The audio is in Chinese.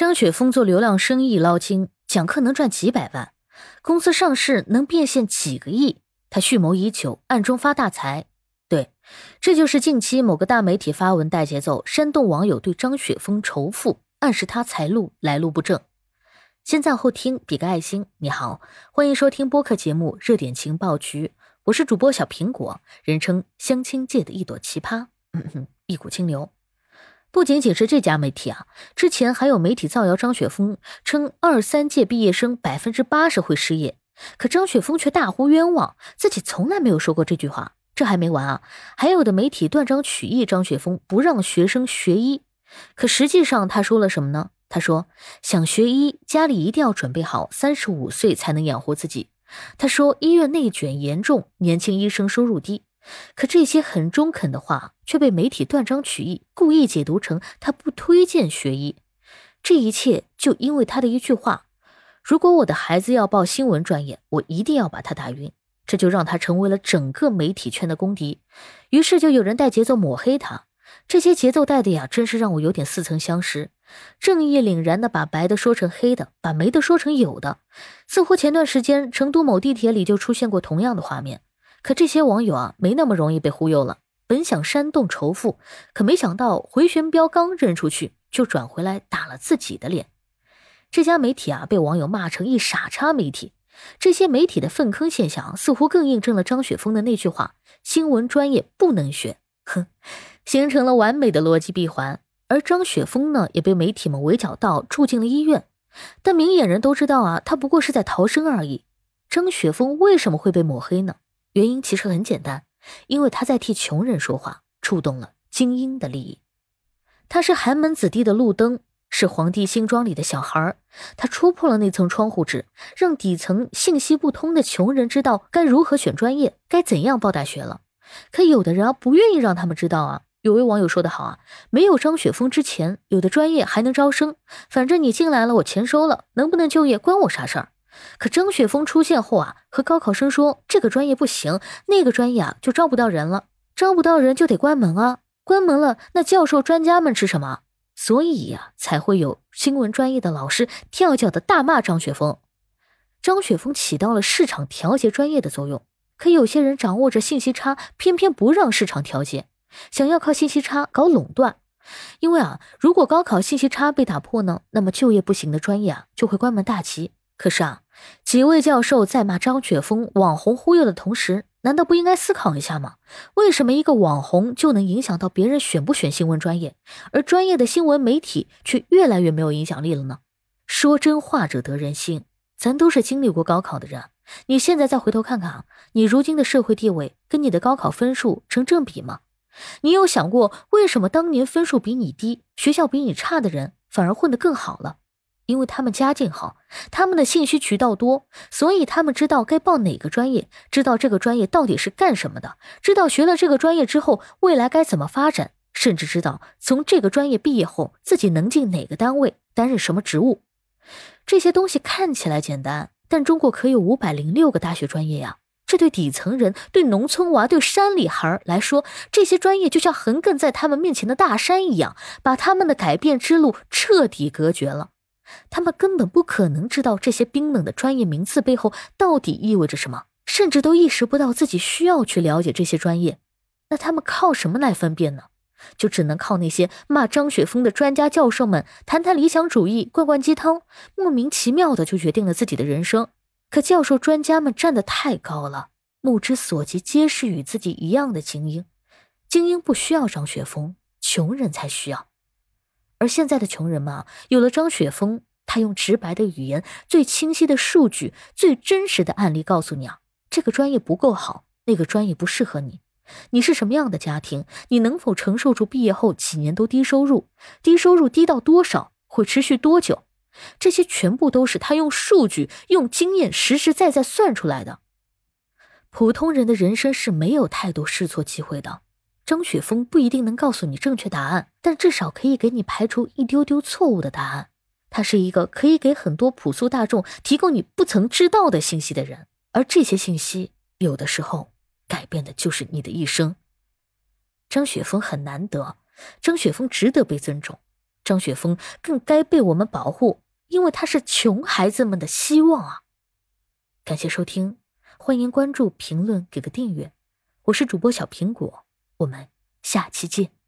张雪峰做流量生意捞金，讲课能赚几百万，公司上市能变现几个亿，他蓄谋已久，暗中发大财。对，这就是近期某个大媒体发文带节奏，煽动网友对张雪峰仇富，暗示他财路来路不正。先赞后听，比个爱心。你好，欢迎收听播客节目《热点情报局》，我是主播小苹果，人称相亲界的一朵奇葩，嗯哼，一股清流。不仅仅是这家媒体啊，之前还有媒体造谣张雪峰，称二三届毕业生百分之八十会失业，可张雪峰却大呼冤枉，自己从来没有说过这句话。这还没完啊，还有的媒体断章取义，张雪峰不让学生学医，可实际上他说了什么呢？他说想学医，家里一定要准备好三十五岁才能养活自己。他说医院内卷严重，年轻医生收入低。可这些很中肯的话却被媒体断章取义，故意解读成他不推荐学医。这一切就因为他的一句话：“如果我的孩子要报新闻专业，我一定要把他打晕。”这就让他成为了整个媒体圈的公敌。于是就有人带节奏抹黑他。这些节奏带的呀，真是让我有点似曾相识。正义凛然的把白的说成黑的，把没的说成有的。似乎前段时间成都某地铁里就出现过同样的画面。可这些网友啊，没那么容易被忽悠了。本想煽动仇富，可没想到回旋镖刚扔出去，就转回来打了自己的脸。这家媒体啊，被网友骂成一傻叉媒体。这些媒体的粪坑现象，似乎更印证了张雪峰的那句话：“新闻专业不能学。”哼，形成了完美的逻辑闭环。而张雪峰呢，也被媒体们围剿到住进了医院。但明眼人都知道啊，他不过是在逃生而已。张雪峰为什么会被抹黑呢？原因其实很简单，因为他在替穷人说话，触动了精英的利益。他是寒门子弟的路灯，是皇帝新装里的小孩。他戳破了那层窗户纸，让底层信息不通的穷人知道该如何选专业，该怎样报大学了。可有的人啊，不愿意让他们知道啊。有位网友说得好啊，没有张雪峰之前，有的专业还能招生，反正你进来了，我钱收了，能不能就业关我啥事儿？可张雪峰出现后啊，和高考生说这个专业不行，那个专业啊就招不到人了，招不到人就得关门啊，关门了那教授专家们吃什么？所以呀，才会有新闻专业的老师跳脚的大骂张雪峰。张雪峰起到了市场调节专业的作用，可有些人掌握着信息差，偏偏不让市场调节，想要靠信息差搞垄断。因为啊，如果高考信息差被打破呢，那么就业不行的专业啊就会关门大吉。可是啊，几位教授在骂张雪峰网红忽悠的同时，难道不应该思考一下吗？为什么一个网红就能影响到别人选不选新闻专业，而专业的新闻媒体却越来越没有影响力了呢？说真话者得人心，咱都是经历过高考的人，你现在再回头看看啊，你如今的社会地位跟你的高考分数成正比吗？你有想过为什么当年分数比你低、学校比你差的人反而混得更好了？因为他们家境好，他们的信息渠道多，所以他们知道该报哪个专业，知道这个专业到底是干什么的，知道学了这个专业之后未来该怎么发展，甚至知道从这个专业毕业后自己能进哪个单位担任什么职务。这些东西看起来简单，但中国可有五百零六个大学专业呀！这对底层人、对农村娃、对山里孩来说，这些专业就像横亘在他们面前的大山一样，把他们的改变之路彻底隔绝了。他们根本不可能知道这些冰冷的专业名词背后到底意味着什么，甚至都意识不到自己需要去了解这些专业。那他们靠什么来分辨呢？就只能靠那些骂张雪峰的专家教授们谈谈理想主义、灌灌鸡汤，莫名其妙的就决定了自己的人生。可教授专家们站得太高了，目之所及皆是与自己一样的精英。精英不需要张雪峰，穷人才需要。而现在的穷人们啊，有了张雪峰，他用直白的语言、最清晰的数据、最真实的案例告诉你啊，这个专业不够好，那个专业不适合你。你是什么样的家庭？你能否承受住毕业后几年都低收入？低收入低到多少？会持续多久？这些全部都是他用数据、用经验实实在在算出来的。普通人的人生是没有太多试错机会的。张雪峰不一定能告诉你正确答案，但至少可以给你排除一丢丢错误的答案。他是一个可以给很多朴素大众提供你不曾知道的信息的人，而这些信息有的时候改变的就是你的一生。张雪峰很难得，张雪峰值得被尊重。张雪峰更该被我们保护，因为他是穷孩子们的希望啊！感谢收听，欢迎关注、评论、给个订阅，我是主播小苹果，我们下期见。